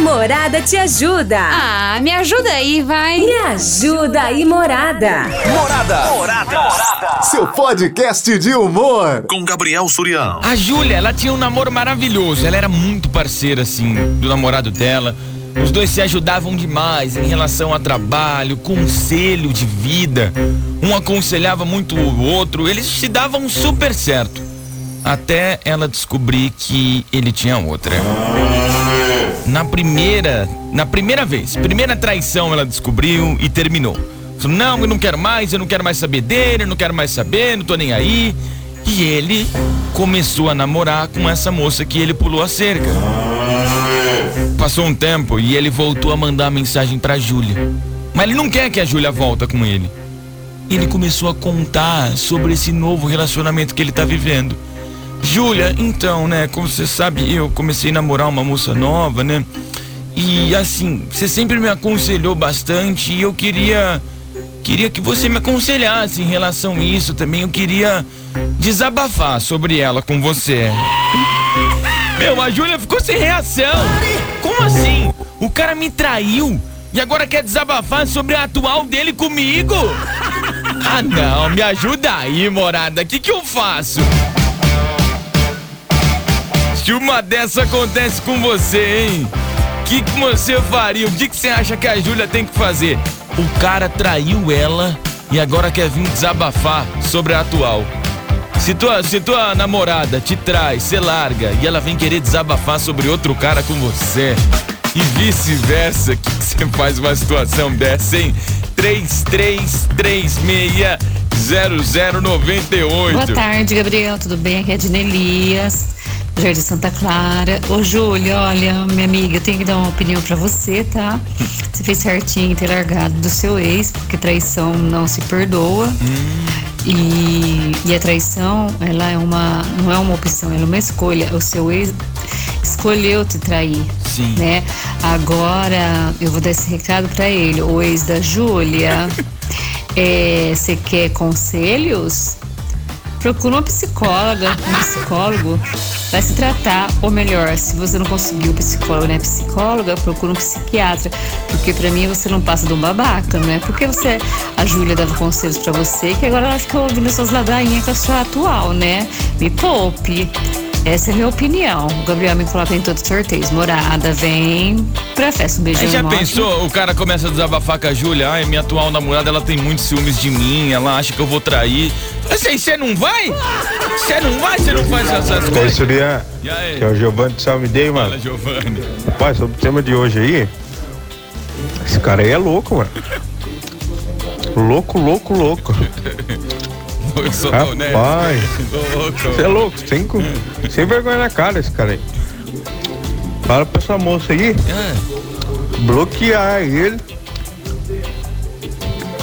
Morada te ajuda. Ah, me ajuda aí, vai. Me ajuda aí, Morada. Morada. Morada. Seu podcast de humor. Com Gabriel Surião. A Júlia, ela tinha um namoro maravilhoso. Ela era muito parceira, assim, do namorado dela. Os dois se ajudavam demais em relação a trabalho, conselho de vida. Um aconselhava muito o outro. Eles se davam super certo. Até ela descobrir que ele tinha outra. Na primeira, na primeira vez, primeira traição ela descobriu e terminou. Falou, não, eu não quero mais, eu não quero mais saber dele, eu não quero mais saber, não tô nem aí. E ele começou a namorar com essa moça que ele pulou a cerca. Passou um tempo e ele voltou a mandar mensagem pra Júlia. Mas ele não quer que a Júlia volta com ele. Ele começou a contar sobre esse novo relacionamento que ele tá vivendo. Júlia, então, né, como você sabe, eu comecei a namorar uma moça nova, né? E assim, você sempre me aconselhou bastante e eu queria queria que você me aconselhasse em relação a isso também. Eu queria desabafar sobre ela com você. Meu, a Júlia ficou sem reação. Como assim? O cara me traiu e agora quer desabafar sobre a atual dele comigo? Ah, não, me ajuda aí, morada. O que, que eu faço? Se uma dessa acontece com você, hein? O que, que você faria? O que, que você acha que a Júlia tem que fazer? O cara traiu ela e agora quer vir desabafar sobre a atual. Se tua, se tua namorada te traz, você larga e ela vem querer desabafar sobre outro cara com você e vice-versa, o que você faz uma situação dessa, hein? 33360098. Boa tarde, Gabriel. Tudo bem? Aqui é a Dina Elias, Jardim Santa Clara. Ô, Júlia, olha, minha amiga, eu tenho que dar uma opinião pra você, tá? Você fez certinho em ter largado do seu ex, porque traição não se perdoa. E, e a traição, ela é uma, não é uma opção, ela é uma escolha. O seu ex escolheu te trair, Sim. né? Agora, eu vou dar esse recado pra ele. O ex da Júlia, é, você quer conselhos? Procura uma psicóloga, um psicólogo, vai se tratar, ou melhor, se você não conseguiu psicólogo, né, psicóloga, procura um psiquiatra, porque pra mim você não passa de um babaca, não é porque você, a Júlia dava conselhos pra você, que agora ela fica ouvindo suas ladainhas com a sua atual, né? Me poupe. Essa é a minha opinião. O Gabriel me coloca em todos os sorteios. Morada, vem pra festa. Um beijão. Aí já enorme. pensou, o cara começa a desabafar com a Júlia, ai, minha atual namorada, ela tem muitos ciúmes de mim, ela acha que eu vou trair. Assim, você não vai? Você não vai, você não faz essas Oi, coisas? Surya. E aí? Que é o Giovanni do Salme Day, mano. Fala, Giovanni. Rapaz, sobre o tema de hoje aí. Esse cara aí é louco, mano. Louco, louco, louco. Sou Rapaz. né? Você é louco, sem, sem vergonha na cara esse cara aí. Fala pra essa moça aí, Ah, bloquear ele.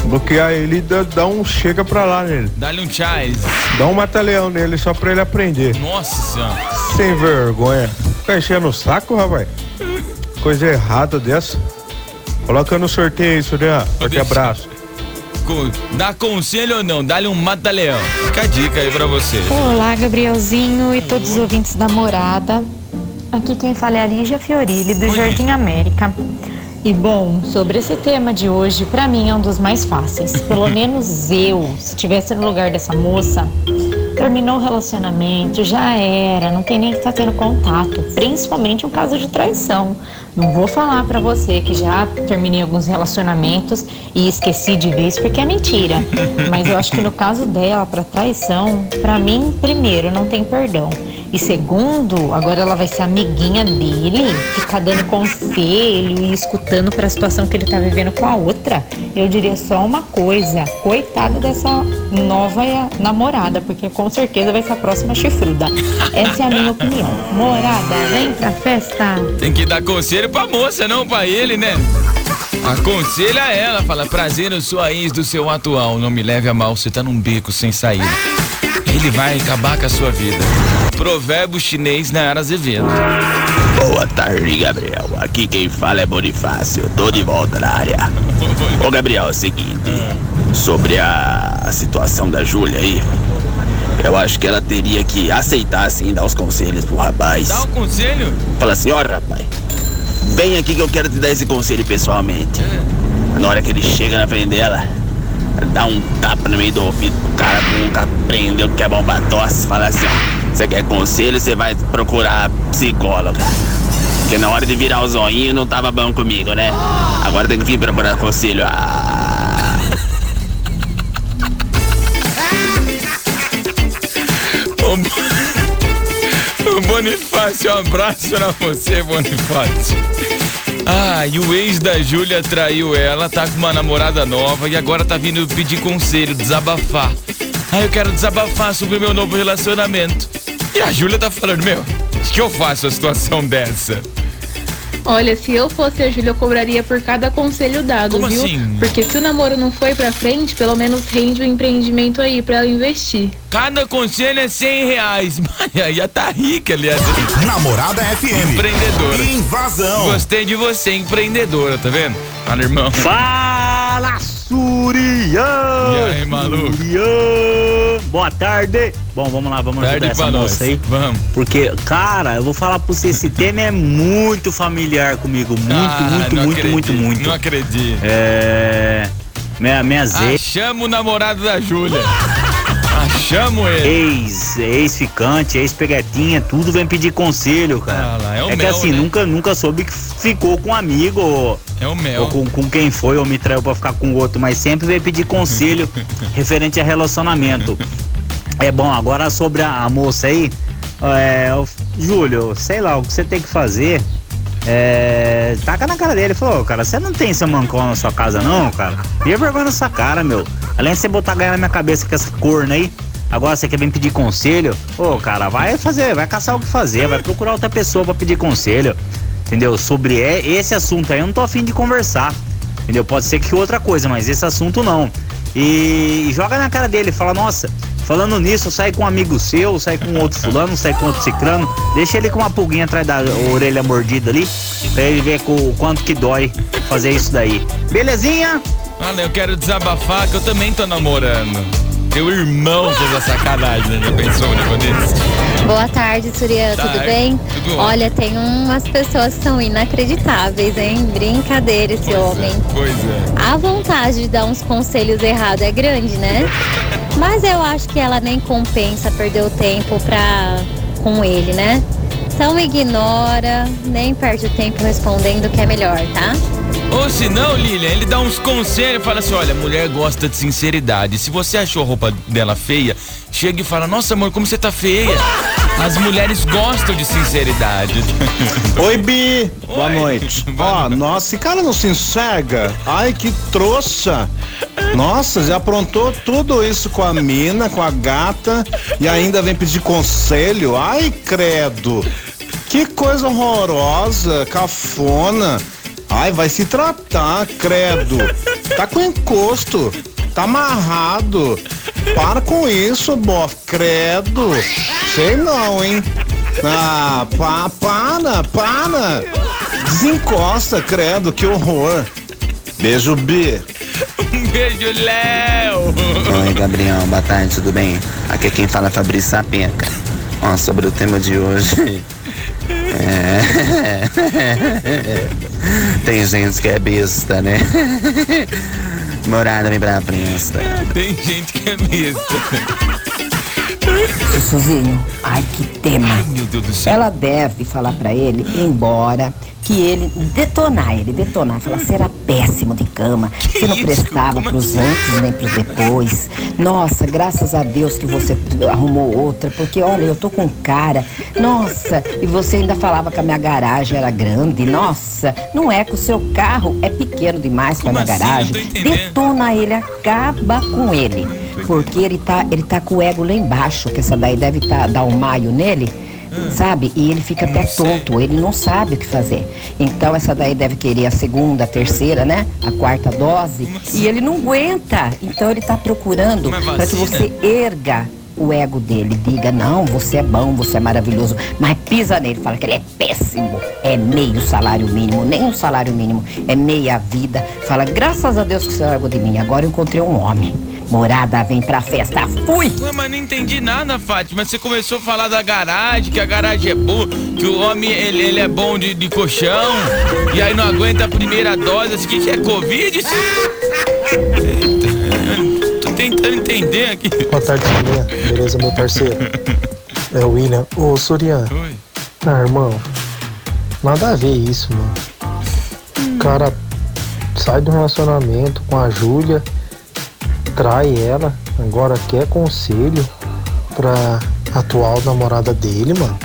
Bloquear ele e dá, dá um chega pra lá nele. Dá-lhe um chás. Dá um mata-leão nele só pra ele aprender. Nossa senhora. Sem vergonha. Fica enchendo o saco, rapaz. Coisa errada dessa. Coloca no sorteio aí, Surya. Forte abraço. Dá conselho ou não? Dá-lhe um mata-leão. Fica a dica aí pra você. Olá, Gabrielzinho e todos os ouvintes da morada. Aqui quem fala é a Lígia Fiorilli, do Oi, Jardim América. E bom, sobre esse tema de hoje, pra mim é um dos mais fáceis. Pelo menos eu, se estivesse no lugar dessa moça, terminou o relacionamento, já era, não tem nem que estar tendo contato, principalmente um caso de traição. Não vou falar pra você que já terminei alguns relacionamentos e esqueci de vez porque é mentira. Mas eu acho que no caso dela, pra traição, pra mim, primeiro, não tem perdão. E segundo, agora ela vai ser amiguinha dele, ficar dando conselho e escutando pra situação que ele tá vivendo com a outra. Eu diria só uma coisa: coitada dessa nova namorada, porque com certeza vai ser a próxima chifruda. Essa é a minha opinião. Morada, vem pra festa! Tem que dar conselho pra moça, não pra ele, né? Aconselha ela, fala, prazer, eu sou a ex do seu atual, não me leve a mal, você tá num beco sem saída. Ele vai acabar com a sua vida. Provérbio chinês na Ara Azevedo. Boa tarde, Gabriel. Aqui quem fala é Bonifácio. Tô de volta na área. Ô, Gabriel, é o seguinte. Sobre a, situação da Júlia aí. Eu acho que ela teria que aceitar, assim, dar os conselhos pro rapaz. Dá um conselho? Fala assim, ó, rapaz. vem aqui que eu quero te dar esse conselho pessoalmente. Na hora que ele chega na frente dela, dá um tapa no meio do ouvido pro cara nunca aprendeu que é bomba tosse. Fala assim, ó, você quer conselho, você vai procurar psicóloga. Porque na hora de virar o zoinho não tava bom comigo, né? Agora tem que vir procurar conselho. Ah. Ô, Bonifácio, um abraço pra você, Bonifácio. Ah, e o ex da Júlia traiu ela, tá com uma namorada nova e agora tá vindo pedir conselho, desabafar. Ah, eu quero desabafar sobre o meu novo relacionamento. E a Júlia tá falando, meu, o que eu faço a situação dessa? Olha, se eu fosse a Júlia, eu cobraria por cada conselho dado, Como viu? assim? Porque se o namoro não foi pra frente, pelo menos rende o empreendimento aí pra ela investir. Cada conselho é 100 reais. Mas já tá rica, aliás. Namorada FM. Empreendedora. Invasão. Gostei de você, empreendedora, tá vendo? Fala, irmão. Fala, Surian! E aí, maluco? Surian! Boa tarde! Bom, vamos lá, vamos Tarde ajudar essa moça aí. Vamos. Porque, cara, eu vou falar pra você, esse tema é muito familiar comigo. Muito, Ah, muito, muito, muito, acredito, muito. Não acredito. É. Minha, minha ex, Achamos o namorado da Júlia. Achamos ele. ex, ex-ficante, ex-peguetinha, tudo vem pedir conselho, cara. Ah lá, é o que mel, assim, né? nunca, nunca soube que ficou com um amigo ou, É o mel. ou com, com quem foi ou me traiu pra ficar com o outro, mas sempre veio pedir conselho referente a relacionamento. É bom, agora sobre a, a moça aí, é, Júlio, sei lá, o que você tem que fazer é. Taca na cara dele, falou, cara, você não tem seu mancão na sua casa não, cara? Via vergonha nessa cara, meu. Além de você botar ganhar na minha cabeça com essa corna aí, agora você quer vir pedir conselho? Ô, cara, vai fazer, vai caçar o que fazer, vai procurar outra pessoa pra pedir conselho. Entendeu? Sobre e- esse assunto aí eu não tô afim de conversar. Entendeu? Pode ser que outra coisa, mas esse assunto não. E joga na cara dele, fala, nossa, falando nisso, sai com um amigo seu, sai com outro fulano, sai com outro ciclano, deixa ele com uma pulguinha atrás da orelha mordida ali, pra ele ver com, o quanto que dói fazer isso daí. Belezinha? Olha, eu quero desabafar que eu também tô namorando. Teu irmão fez a sacanagem, né? Já pensou um negócio desse? Boa tarde, Surya, tudo Tarde, bem? tudo. Olha, tem umas pessoas que são inacreditáveis, hein? Brincadeira esse homem. Pois é. A vontade de dar uns conselhos errados é grande, né? Mas eu acho que ela nem compensa perder o tempo pra com ele, né? Então ignora, nem perde o tempo respondendo que é melhor, tá? Ou se não, Lilian, ele dá uns conselhos e fala assim: olha, mulher gosta de sinceridade. Se você achou a roupa dela feia, chega e fala: nossa, amor, como você tá feia. As mulheres gostam de sinceridade. Oi, Bi. Boa Oi. noite. Boa Ó, noite. nossa, esse cara não se enxerga. Ai, que trouxa. Nossa, já aprontou tudo isso com a mina, com a gata e ainda vem pedir conselho. Ai, credo. Que coisa horrorosa, cafona. Ai, vai se tratar, credo. Tá com encosto. Tá amarrado. Para com isso, bof. Credo. Sei não, hein? Ah, pa, para, para. Desencosta, credo, que horror. Beijo, B. um beijo, Léo. Oi, Gabriel, boa tarde, tudo bem? Aqui é quem fala é Fabrício Sapeca. Ó, sobre o tema de hoje. É... Tem gente que é besta, né? Morada vem pra prensa. Tem gente que é mesmo. Suzinho, ai que tema. Meu Deus do céu. Ela deve falar pra ele ir embora, que ele detonar ele, detonar, falar você era péssimo de cama, você não isso? prestava Como pros assim? antes nem pros depois. Nossa, graças a Deus que você arrumou outra, porque olha, eu tô com cara. Nossa, e você ainda falava que a minha garagem era grande. Nossa, não é que o seu carro é pequeno demais pra Como minha assim? Garagem. Detona ele, acaba com ele. Porque ele tá, ele tá com o ego lá embaixo, que essa daí deve tá, dar um maio nele, sabe? E ele fica até tonto, ele não sabe o que fazer. Então essa daí deve querer a segunda, a terceira, né? A quarta dose. E ele não aguenta. Então ele tá procurando para que você erga o ego dele, diga, não, você é bom, você é maravilhoso, mas pisa nele, fala que ele é péssimo, é meio salário mínimo, nem um salário mínimo, é meia vida. Fala, graças a Deus que você largou de mim, agora eu encontrei um homem. Morada vem pra festa. Fui! Ué, mas não entendi nada, Fátima. Você começou a falar da garagem, que a garagem é boa, que o homem ele, ele é bom de, de colchão, e aí não aguenta a primeira dose. O que, que é Covid? Eita, tô tentando entender aqui. Boa tarde, Sorinha. Beleza, meu parceiro? É o William. Ô, Sorian. Oi. Ah, irmão. Nada a ver isso, mano. O cara sai do relacionamento com a Júlia, trai ela, agora quer conselho pra atual namorada dele, mano.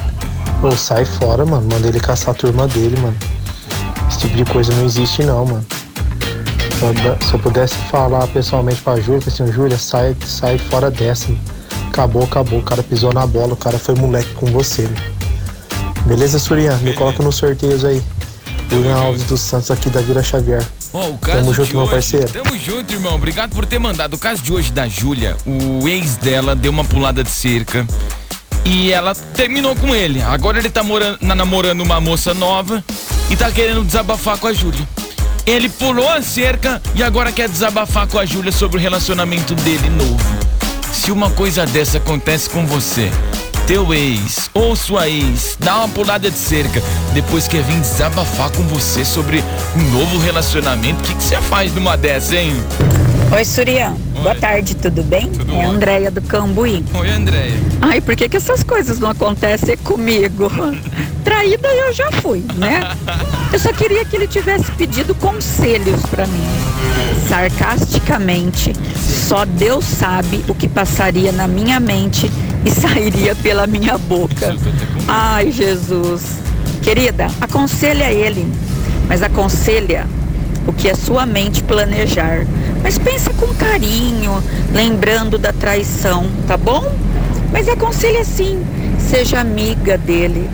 Ô, sai fora, mano. Manda ele caçar a turma dele, mano. Esse tipo de coisa não existe, não, mano. Se eu pudesse falar pessoalmente pra Júlia, assim, Júlia, sai, sai fora dessa. mano. Acabou, acabou. O cara pisou na bola, o cara foi moleque com você, mano. Beleza, Surian? Me coloca nos sorteios aí. William Alves dos Santos aqui da Vila Xavier. Ó, o caso Tamo de junto, meu hoje- parceiro. Tamo junto, irmão. Obrigado por ter mandado. O caso de hoje da Júlia, o ex dela deu uma pulada de cerca e ela terminou com ele. Agora ele tá morando, na- namorando uma moça nova e tá querendo desabafar com a Júlia. Ele pulou a cerca e agora quer desabafar com a Júlia sobre o relacionamento dele novo. Se uma coisa dessa acontece com você, teu ex ou sua ex dá uma pulada de cerca, depois quer vir desabafar com você sobre um novo relacionamento, o que que você faz numa dessa, hein? Oi, Surian. Boa tarde, tudo bem? é a Andréia do Cambuí. Oi, Andréia. Ai, por que, que essas coisas não acontecem comigo? Traída eu já fui, né? Eu só queria que ele tivesse pedido conselhos pra mim. Sarcasticamente, só Deus sabe o que passaria na minha mente e sairia pela minha boca. Ai, Jesus. Querida, aconselha ele, mas aconselha o que é sua mente planejar. Mas pensa com carinho, lembrando da traição, tá bom? Mas aconselha assim, seja amiga dele.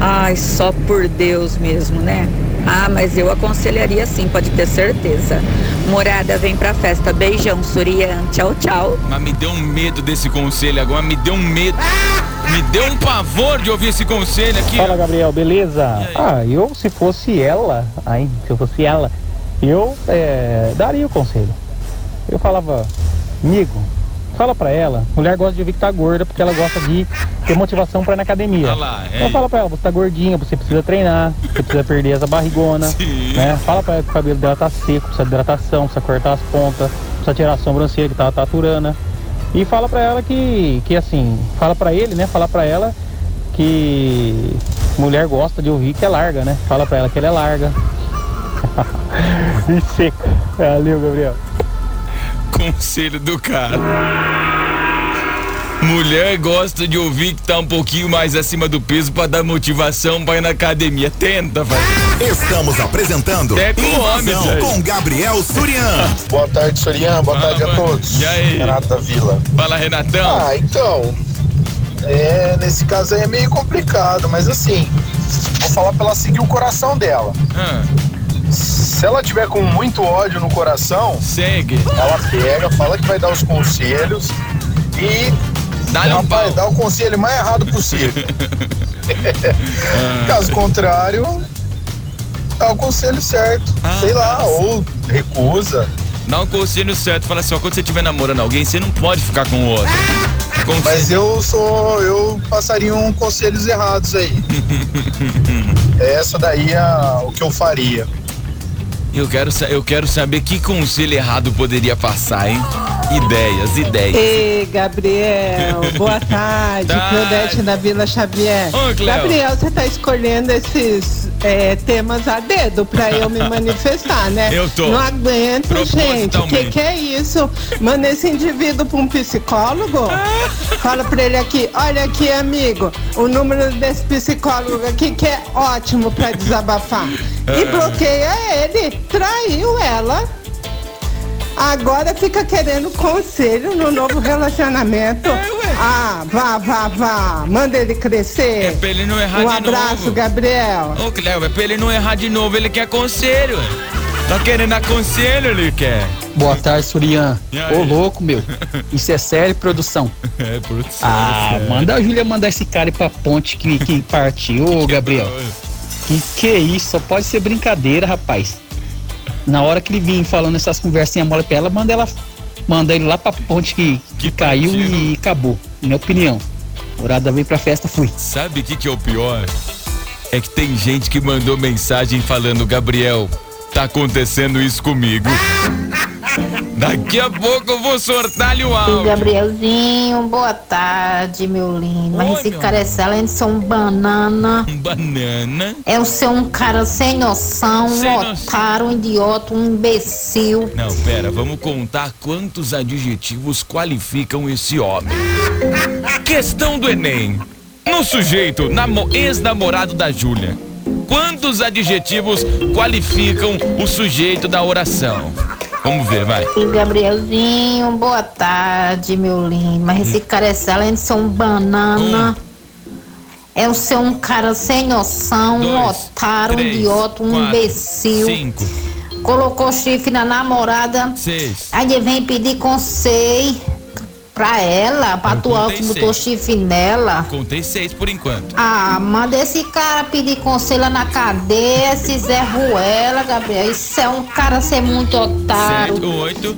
Ai, só por Deus mesmo, né? Ah, mas eu aconselharia sim, pode ter certeza. Morada, vem pra festa. Beijão, Surian. Tchau, tchau. Mas me deu um medo desse conselho agora, me deu um medo. Me deu um pavor de ouvir esse conselho aqui. Fala Gabriel, beleza? Ah, eu se fosse ela, aí, se eu fosse ela, eu é, daria o conselho. Eu falava, amigo, fala pra ela, mulher gosta de ouvir que tá gorda porque ela gosta de ter motivação pra ir na academia. Olha lá, é. Então fala pra ela, você tá gordinha, você precisa treinar, você precisa perder essa barrigona, né? Fala pra ela que o cabelo dela tá seco, precisa de hidratação, precisa cortar as pontas, precisa tirar a sobrancelha que tá taturana. E fala pra ela que, que assim, fala pra ele, né? Fala pra ela que mulher gosta de ouvir que é larga, né? Fala pra ela que ela é larga. e seca. Valeu, Gabriel. Conselho do cara. Mulher gosta de ouvir que tá um pouquinho mais acima do peso pra dar motivação pra ir na academia. Tenta, vai. Estamos apresentando É com homem, Invasão com Gabriel Surian. Boa tarde, Sorian. Boa tarde a todos. E aí? Renato da Vila. Fala, Renatão. Ah, então. É, nesse caso aí é meio complicado, mas assim, vou falar pra ela seguir o coração dela. Ah, Se ela tiver com muito ódio no coração, segue. Ela pega, fala que vai dar os conselhos e Dá-lhe um vai dar o conselho mais errado possível. Caso contrário, dá o conselho certo. sei lá, ou recusa. Dá um conselho certo. Fala assim, ó, quando você estiver namorando alguém, você não pode ficar com o outro. Conselho. Mas eu sou. Eu passaria um conselhos errados aí. Essa daí é o que eu faria. Eu quero, eu quero saber que conselho errado poderia passar, hein? Ideias, ideias. Ei, Gabriel, boa tarde. Claudete da Vila Xavier. Cleo. Gabriel, você tá escolhendo esses é, temas a dedo pra eu me manifestar, né? Eu tô. Não aguento, gente. O que, que é isso? Manda esse indivíduo pra um psicólogo? Fala pra ele aqui, olha aqui, amigo, o número desse psicólogo aqui que é ótimo pra desabafar. E Ah. bloqueia ele. Traiu ela. Agora fica querendo conselho no novo relacionamento. ah, vá, vá, vá. Manda ele crescer. É pra ele não errar um de abraço, novo. Gabriel. Ô, Cleo, é pra ele não errar de novo, ele quer conselho. ué. Tá querendo aconselho, ele quer. Boa tarde, Surian. Ô, louco, meu. Isso é sério, produção? É, produção. Ah, é manda a Júlia mandar esse cara ir pra ponte que, que partiu, ô, Gabriel. Que que é isso? Só pode ser brincadeira, rapaz. Na hora que ele vir falando essas conversinhas mole pra ela, manda ela mandar ele lá pra ponte que, que caiu e acabou. Minha opinião. Morada veio pra festa, fui. Sabe o que, que é o pior? É que tem gente que mandou mensagem falando, Gabriel, tá acontecendo isso comigo. Daqui a pouco eu vou sortar-lhe o áudio. Gabrielzinho, boa tarde, meu lindo. Mas esse cara é além de ser um banana. Banana. É o ser um cara sem noção, um Sem noção. otário, um idiota, um imbecil. Não, pera, vamos contar quantos adjetivos qualificam esse homem. Questão do Enem. No sujeito, namo- ex-namorado da Júlia. Quantos adjetivos qualificam o sujeito da oração? Vamos ver, vai. Gabrielzinho, boa tarde, meu lindo. Mas esse cara é além de ser um banana. É o ser um cara sem noção, um Dois, otário, um três, idiota, um quatro, imbecil. Cinco, Colocou chifre na namorada. seis. Aí vem pedir conselho pra ela, pra atuar que botou chifre nela. Contei seis por enquanto. Ah, manda esse cara pedir conselho na cadeia, esse Zé Ruela, Gabriel. Isso é um cara ser muito otário. Sete, oito.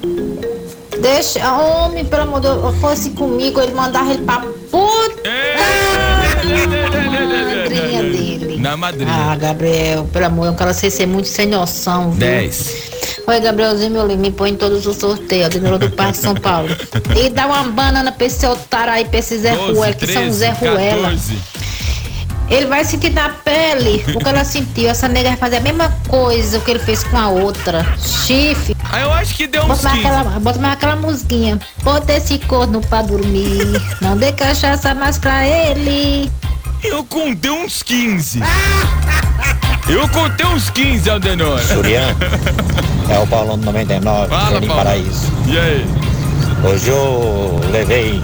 Deixa, homem, pelo amor de Deus, fosse comigo, ele mandava ele pra puta. madrinha dele. Na madrinha. Ah, Gabriel, pelo amor, é um cara sem ser muito sem noção. viu? Dez. Oi, Gabrielzinho, meu lindo, me põe em todos os sorteios, do do Parque São Paulo. E dá uma banana pra esse otário aí, pra esse Zé Ruela, que são Zé Ruela. 14. Ele vai sentir na pele o que ela sentiu. Essa nega vai fazer a mesma coisa que ele fez com a outra. Chifre. Ah, eu acho que deu uns bota mais 15. aquela, Bota mais aquela musiquinha. Bota esse corno pra dormir. Não dê cachaça mais pra ele. Eu contei uns 15. Eu contei uns 15, Aldenor. Surian, é o Paulão do 99, Fala, Jardim Paulo. Paraíso. E aí? Hoje eu levei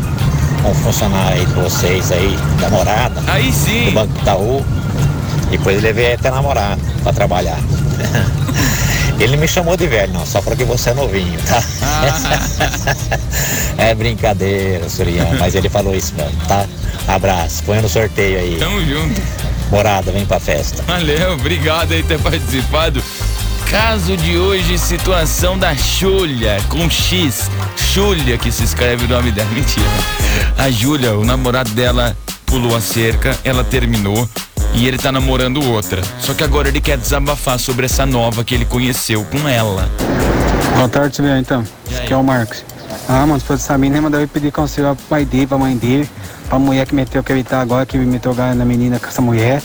um funcionário aí de vocês aí, da morada. Aí sim. Do Banco Itaú. Depois levei até namorado pra trabalhar. Ele me chamou de velho, não, só porque você é novinho, tá? é brincadeira, Surian, mas ele falou isso mesmo, tá? Abraço, põe no sorteio aí. Tamo junto. Morada, vem pra festa. Valeu, obrigado aí por ter participado. Caso de hoje, situação da Júlia, com X. Júlia, que se escreve o nome dela. Mentira. A Júlia, o namorado dela, pulou a cerca, ela terminou e ele tá namorando outra. Só que agora ele quer desabafar sobre essa nova que ele conheceu com ela. Boa tarde, Juliano, então. Esse aqui é o Marcos. Ah, mano, se fosse essa mina, mandava eu pedir conselho pro pai dele, pra mãe dele, pra mulher que meteu que ele tá agora, que meteu galho na menina com essa mulher.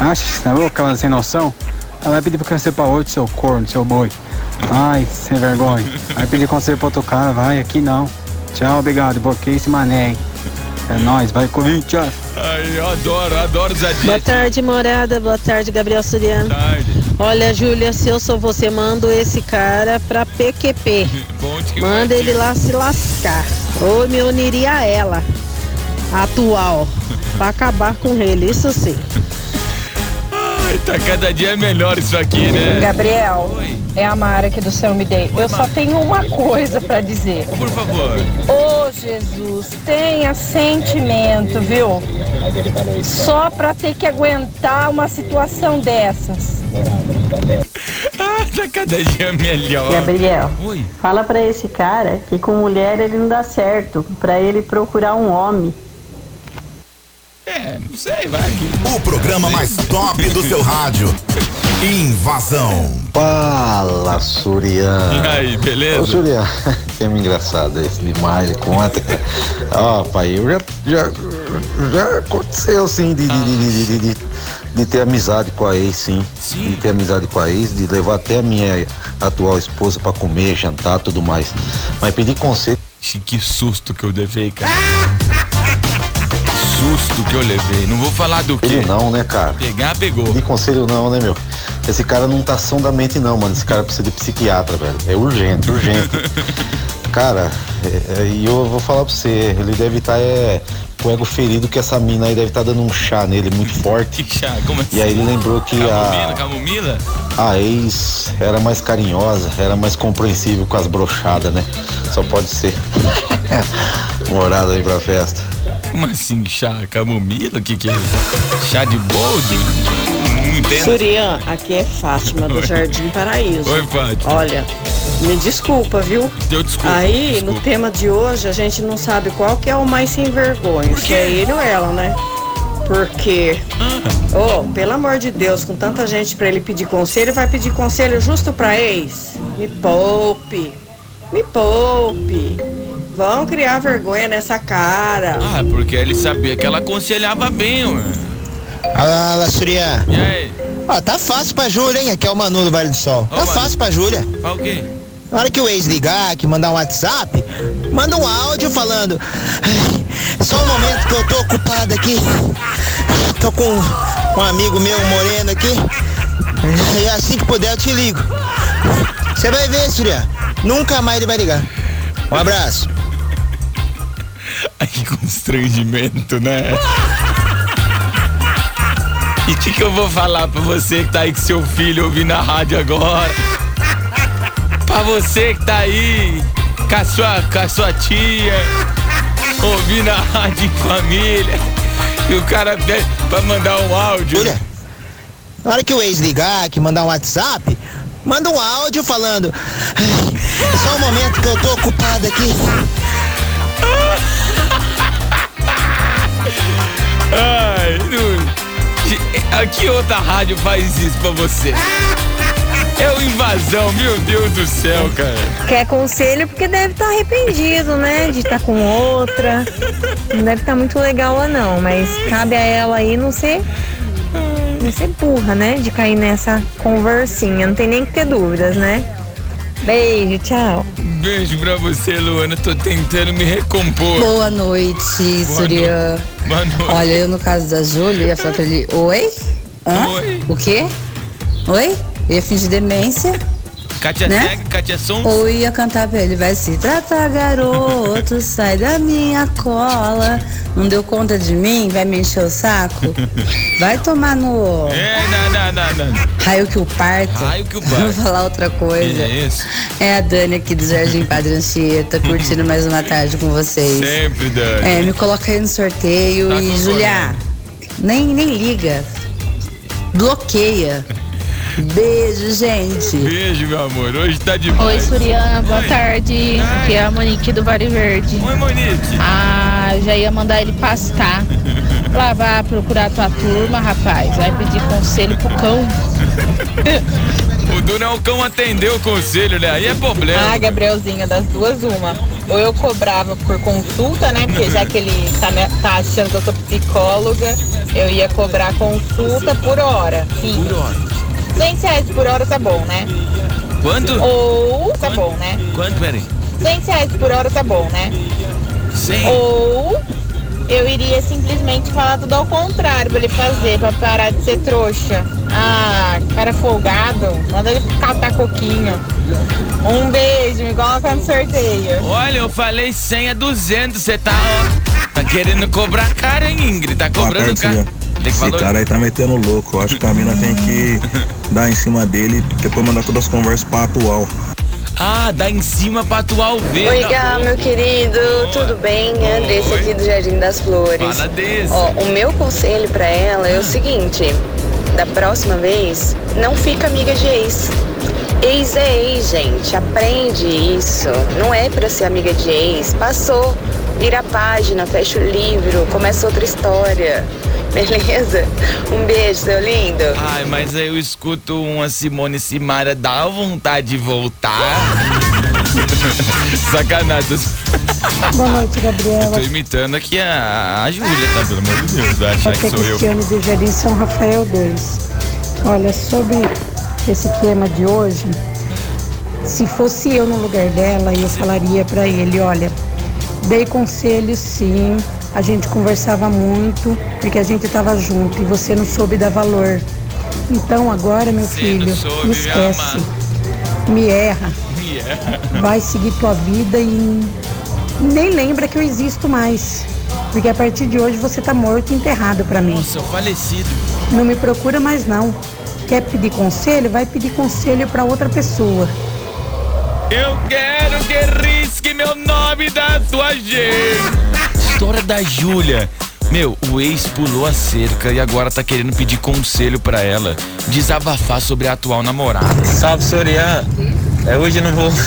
Acha, tá louco? Ela sem noção? Ela vai pedir pra conselho pra outro, seu corno, seu boi. Ai, sem vergonha. Vai pedir conselho pra outro cara, vai, aqui não. Tchau, obrigado, bloqueei esse mané, hein. É nóis, vai Corinthians. Ai, eu adoro, adoro os Boa tarde, morada. Boa tarde, Gabriel Suriano. tarde. Olha, Júlia, se eu sou você, mando esse cara pra PQP. Manda ele lá se lascar. Ou me uniria a ela, a atual, pra acabar com ele, isso sim. Ai, tá cada dia melhor isso aqui, né? Gabriel, é a Mara aqui do Céu Me Dei. Eu só tenho uma coisa pra dizer. Por favor. Ô Jesus, tenha sentimento, viu? Só pra ter que aguentar uma situação dessas. Ah, tá cada dia melhor. Gabriel, Oi. fala pra esse cara que com mulher ele não dá certo, pra ele procurar um homem. É, não sei, vai. O programa mais top do seu rádio. Invasão. Fala, Surian. E aí, beleza? Ô, Surian, que é engraçado esse demais, ele conta. Ó, pai, eu já, já, já aconteceu, sim, de, de, de, de, de, de, de ter amizade com a ex, sim. De ter amizade com a ex, de levar até a minha atual esposa pra comer, jantar, tudo mais. Mas pedir conselho. Que susto que eu levei, cara. Susto que eu levei. Não vou falar do quê. Ele não, né, cara? Pegar, pegou. Pedir conselho não, né, meu? Esse cara não tá são da mente, não, mano. Esse cara precisa de psiquiatra, velho. É urgente, urgente. Cara, é- é- e eu vou falar pra você, ele deve estar é, com o ego ferido que essa mina aí deve estar dando um chá nele muito forte. Chá, como assim? E aí ele lembrou que Camomila, a, camomila? a ex era mais carinhosa, era mais compreensível com as brochadas, né? Só pode ser. Morada aí pra festa. Como assim, chá? Camomila? O que que é? Chá de boldo? Entendo. Surian, aqui é Fátima do Oi. Jardim Paraíso. Oi, Fátima. Olha, Me desculpa, viu? Deu desculpa. Aí, desculpa. no tema de hoje, a gente não sabe qual que é o mais sem vergonha, se é ele ou ela, né? Porque, oh, pelo amor de Deus, com tanta gente pra ele pedir conselho, vai pedir conselho justo pra ex? Me poupe, me poupe. Vão criar vergonha nessa cara. Ah, porque ele sabia que ela aconselhava bem, ué. Fala, Surya. E aí? Ó, tá fácil pra Júlia, hein? Aqui é o Manu do Vale do Sol. Tá Manu. fácil pra Júlia. Fala o quê? Na hora que o ex ligar, que mandar um WhatsApp, manda um áudio falando. "Ai, Só um momento que eu tô ocupado aqui. Tô com um amigo meu moreno aqui. E assim que puder eu te ligo. Você vai ver, Surya. Nunca mais ele vai ligar. Um abraço. Ai, que constrangimento, né? E o que, que eu vou falar pra você que tá aí com seu filho ouvindo a rádio agora? Pra você que tá aí com a sua, com a sua tia, ouvindo a rádio em família, e o cara pede pra mandar um áudio. Júlia, na hora que o ex ligar, que mandar um WhatsApp, manda um áudio falando. "Ai, Só um momento que eu tô ocupado aqui. Ai, não... Aqui outra rádio faz isso pra você. É o invasão, meu Deus do céu, cara. Quer conselho porque deve estar arrependido, né? De estar com outra. Não deve estar muito legal lá não, mas cabe a ela aí não ser. Não ser burra, né? De cair nessa conversinha. Não tem nem que ter dúvidas, né? Beijo, tchau. Beijo pra você, Luana. Tô tentando me recompor. Boa noite, Surya. Boa noite. Olha, eu no caso da Júlia, ia falar pra ele, oi? Hã? Oi. O quê? Oi? Eu ia fingir demência. Kátia Né? Ceg, Kátia Som. Ou ia cantar pra ele, vai se tratar, garoto, sai da minha cola. Não deu conta de mim? Vai me encher o saco? Vai tomar no É, não, não, não, não. raio que o parto. Raio que o Vou parto. falar outra coisa. Isso. É a Dani aqui do Jardim Padre Anchieta, curtindo mais uma tarde com vocês. Sempre, Dani. É, me coloca aí no sorteio Tá e. Julia, nem, nem liga. Bloqueia. Beijo, gente. Beijo, meu amor. Hoje tá demais. Oi, Suriana, boa tarde. Aqui é a Monique do Vale Verde. Oi, Monique. Ah, já ia mandar ele pastar. Lá vai procurar tua turma, rapaz. Vai pedir conselho pro cão. O Dunelcão atendeu o conselho, né? Aí é problema. Ah, Gabrielzinha, das duas, uma. Ou eu cobrava por consulta, né? Porque já que ele tá, me- tá achando que eu sou psicóloga, eu ia cobrar consulta por hora. Sim. Por hora. 100 reais por hora tá bom, né? Quanto? Ou. Tá bom, né? Quanto, peraí? 100 reais por hora tá bom, né? 100? Ou eu iria simplesmente falar tudo ao contrário pra ele fazer, pra parar de ser trouxa. Ah, cara folgado, manda ele catar coquinho. Um beijo, me coloca no sorteio. Olha, eu falei 100 a 200. Você tá, ó, tá querendo cobrar caro, hein, Ingrid? Tá cobrando caro. Tem que Esse cara aí tá metendo louco. Eu acho que a mina tem que dar em cima dele e depois mandar todas as conversas pra atual. Ah, dá em cima pra atuar o ver. Oi, Gá, meu querido, tudo bem? Andressa aqui do Jardim das Flores. Fala, Andressa. Ó, o meu conselho pra ela é o seguinte: da próxima vez, não fica amiga de ex. Ex é ex, gente. Aprende isso. Não é pra ser amiga de ex. Passou. Vira a página, fecha o livro, começa outra história. Beleza? Um beijo, seu lindo. Ai, mas aí eu escuto uma Simone Simara, dá vontade de voltar. Sacanagem. Boa noite, Gabriela. Tô imitando aqui a, a Júlia, tá? Pelo amor de Deus, vai achar que sou eu. Cristiano do Jardim São Rafael 2. Olha, sobre esse tema de hoje, se fosse eu no lugar dela, eu falaria pra ele, olha, dei conselhos sim, a gente conversava muito, porque a gente tava junto e você não soube dar valor. Então agora, meu filho, me me esquece, me erra, Yeah. vai seguir tua vida e nem lembra que eu existo mais. Porque a partir de hoje você tá morto e enterrado pra mim. Nossa, falecido. Não me procura mais não. Quer pedir conselho? Vai pedir conselho pra outra pessoa. Eu quero que risque meu nome da sua gente. Da Júlia. Meu, o ex pulou a cerca e agora tá querendo pedir conselho pra ela. Desabafar sobre a atual namorada. Salve, Sorian. É, hoje eu não vou.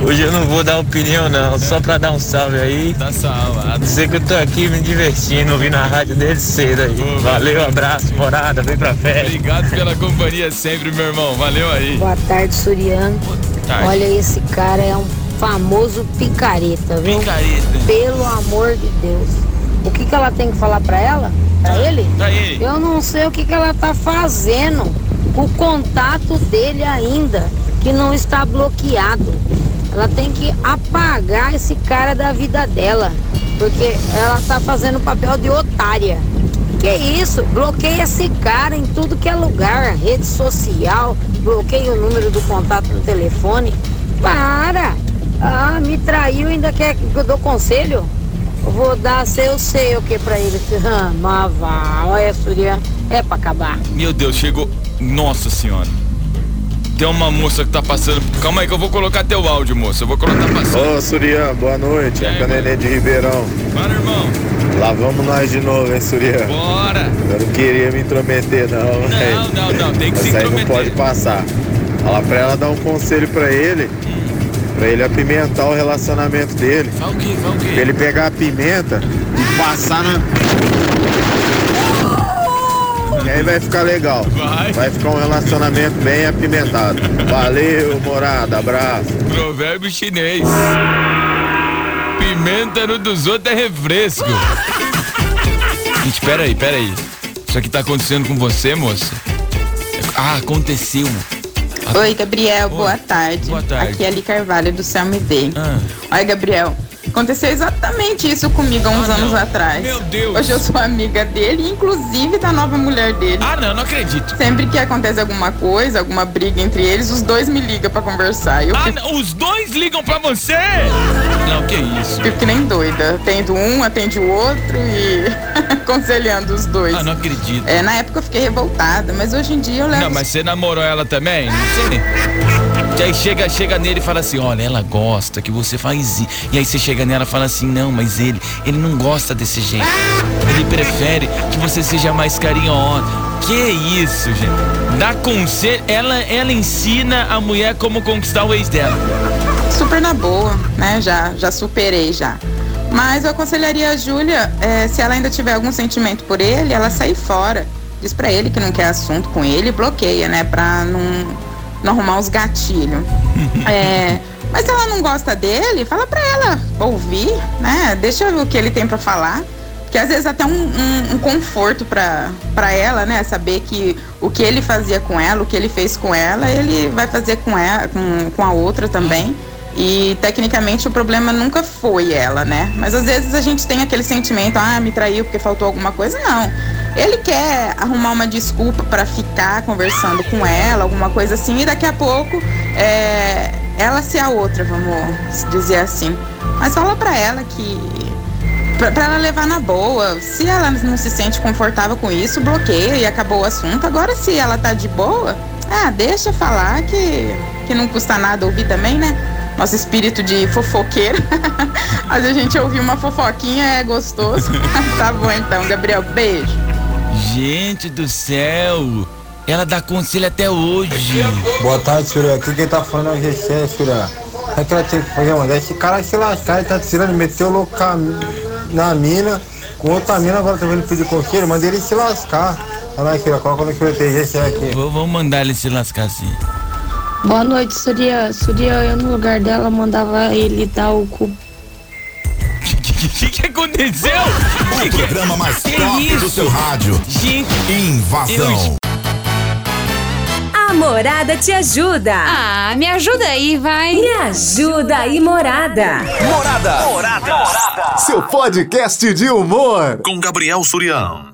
Hoje eu não vou dar opinião não, só pra dar um salve aí. Dá salve. Dizer que eu tô aqui me divertindo, ouvindo a rádio desde cedo aí. Valeu, abraço, morada, vem pra festa. Obrigado pela companhia sempre, meu irmão. Valeu aí. Boa tarde, Suriano. tarde. Olha, esse cara é um famoso picareta, viu? Picareta. Pelo amor de Deus. O que, que ela tem que falar pra ela? Pra ele? Pra ele. Eu não sei o que, que ela tá fazendo com o contato dele ainda, que não está bloqueado. Ela tem que apagar esse cara da vida dela, porque ela tá fazendo papel de otária. Que isso? Bloqueia esse cara em tudo que é lugar, rede social, bloqueia o número do contato no telefone. Para! Ah, me traiu, ainda quer que eu dou conselho? Eu vou dar seu sei o que pra ele. Ah, mas vá, olha, Surya, é pra acabar. Meu Deus, chegou. Nossa senhora. Tem uma moça que tá passando. Calma aí que eu vou colocar teu áudio, moça. Eu vou colocar passando. Ô, Surian, boa noite. É a Nenê de Ribeirão. Bora, irmão. Lá vamos nós de novo, hein, Surian? Bora. Eu não queria me intrometer, não. Não, não, não. Tem que se Isso aí intrometer. não pode passar. Fala pra ela dar um conselho pra ele. Pra ele apimentar o relacionamento dele. Fala o quê? Fala o quê? Pra ele pegar a pimenta e passar na. E aí vai ficar legal. Vai. ficar um relacionamento bem apimentado. Valeu, morada. Abraço. Provérbio chinês. Pimenta no dos outros é refresco. Gente, peraí, peraí. Isso aqui tá acontecendo com você, moça? Ah, aconteceu. Oi, Gabriel, boa tarde. Boa tarde. Aqui é Ali Carvalho do Céu. Ah. Olha, Gabriel, aconteceu exatamente isso comigo há uns anos atrás. Meu Deus. Hoje eu sou amiga dele, inclusive da nova mulher dele. Ah, não, não acredito. Sempre que acontece alguma coisa, alguma briga entre eles, os dois me ligam pra conversar. Eu Ah, fico, não, os dois ligam pra você? Não, que isso. fico que nem doida. Atendo um, atende o outro e aconselhando os dois. Ah, não acredito. É, na época eu fiquei revoltada, mas hoje em dia eu levo Não, mas você namorou ela também? Não sei. E aí chega, chega nele e fala assim, olha, ela gosta que você faz isso. E aí você chega nela e fala assim, não, mas ele, ele não gosta desse jeito. Ele prefere que você seja mais carinhosa. Que isso, gente? Dá conselho, ela, ela ensina a mulher como conquistar o ex dela. super na boa, né? Já, já superei já. Mas eu aconselharia a Júlia, eh, se ela ainda tiver algum sentimento por ele, ela sair fora. Diz pra ele que não quer assunto com ele, bloqueia, né? Pra não, não arrumar os gatilhos. É, mas se ela não gosta dele, fala pra ela ouvir, né? Deixa eu ver o que ele tem pra falar. Que às vezes até um, um- um conforto pra, pra ela, né? Saber que o que ele fazia com ela, o que ele fez com ela, ele vai fazer com ela, com, com a outra também. E tecnicamente o problema nunca foi ela, né? Mas às vezes a gente tem aquele sentimento, ah, me traiu porque faltou alguma coisa. Não. Ele quer arrumar uma desculpa pra ficar conversando com ela, alguma coisa assim, e daqui a pouco é, ela ser a outra, vamos dizer assim. Mas fala pra ela que Pra, ela levar na boa. Se ela não se sente confortável com isso, bloqueia e acabou o assunto. Agora, se ela tá de boa, ah, deixa falar que, que não custa nada ouvir também, né? Nosso espírito de fofoqueiro. Vezes a gente ouvir uma fofoquinha é gostoso. tá bom então, Gabriel. Beijo. Gente do céu, ela dá conselho até hoje. Boa tarde, Surya. Aqui quem tá falando é o GC, Surya. É que ela tem que fazer, mano. Esse cara se lascar, ele tá tirando, meteu o louco na mina, com outra mina, agora tá vendo pedir conselho, manda ele se lascar. Olha lá, Surya, coloca no que eu tenho, GC aqui. Vou- Vamos mandar ele se lascar assim. Boa noite, Surya. Surya, eu no lugar dela mandava ele dar o cu. O que, que aconteceu? O programa mais top do seu rádio. Gente, Invasão. A Morada te ajuda. Ah, me ajuda aí, vai. Me ajuda aí, Morada. Morada. Seu podcast de humor. Com Gabriel Surião.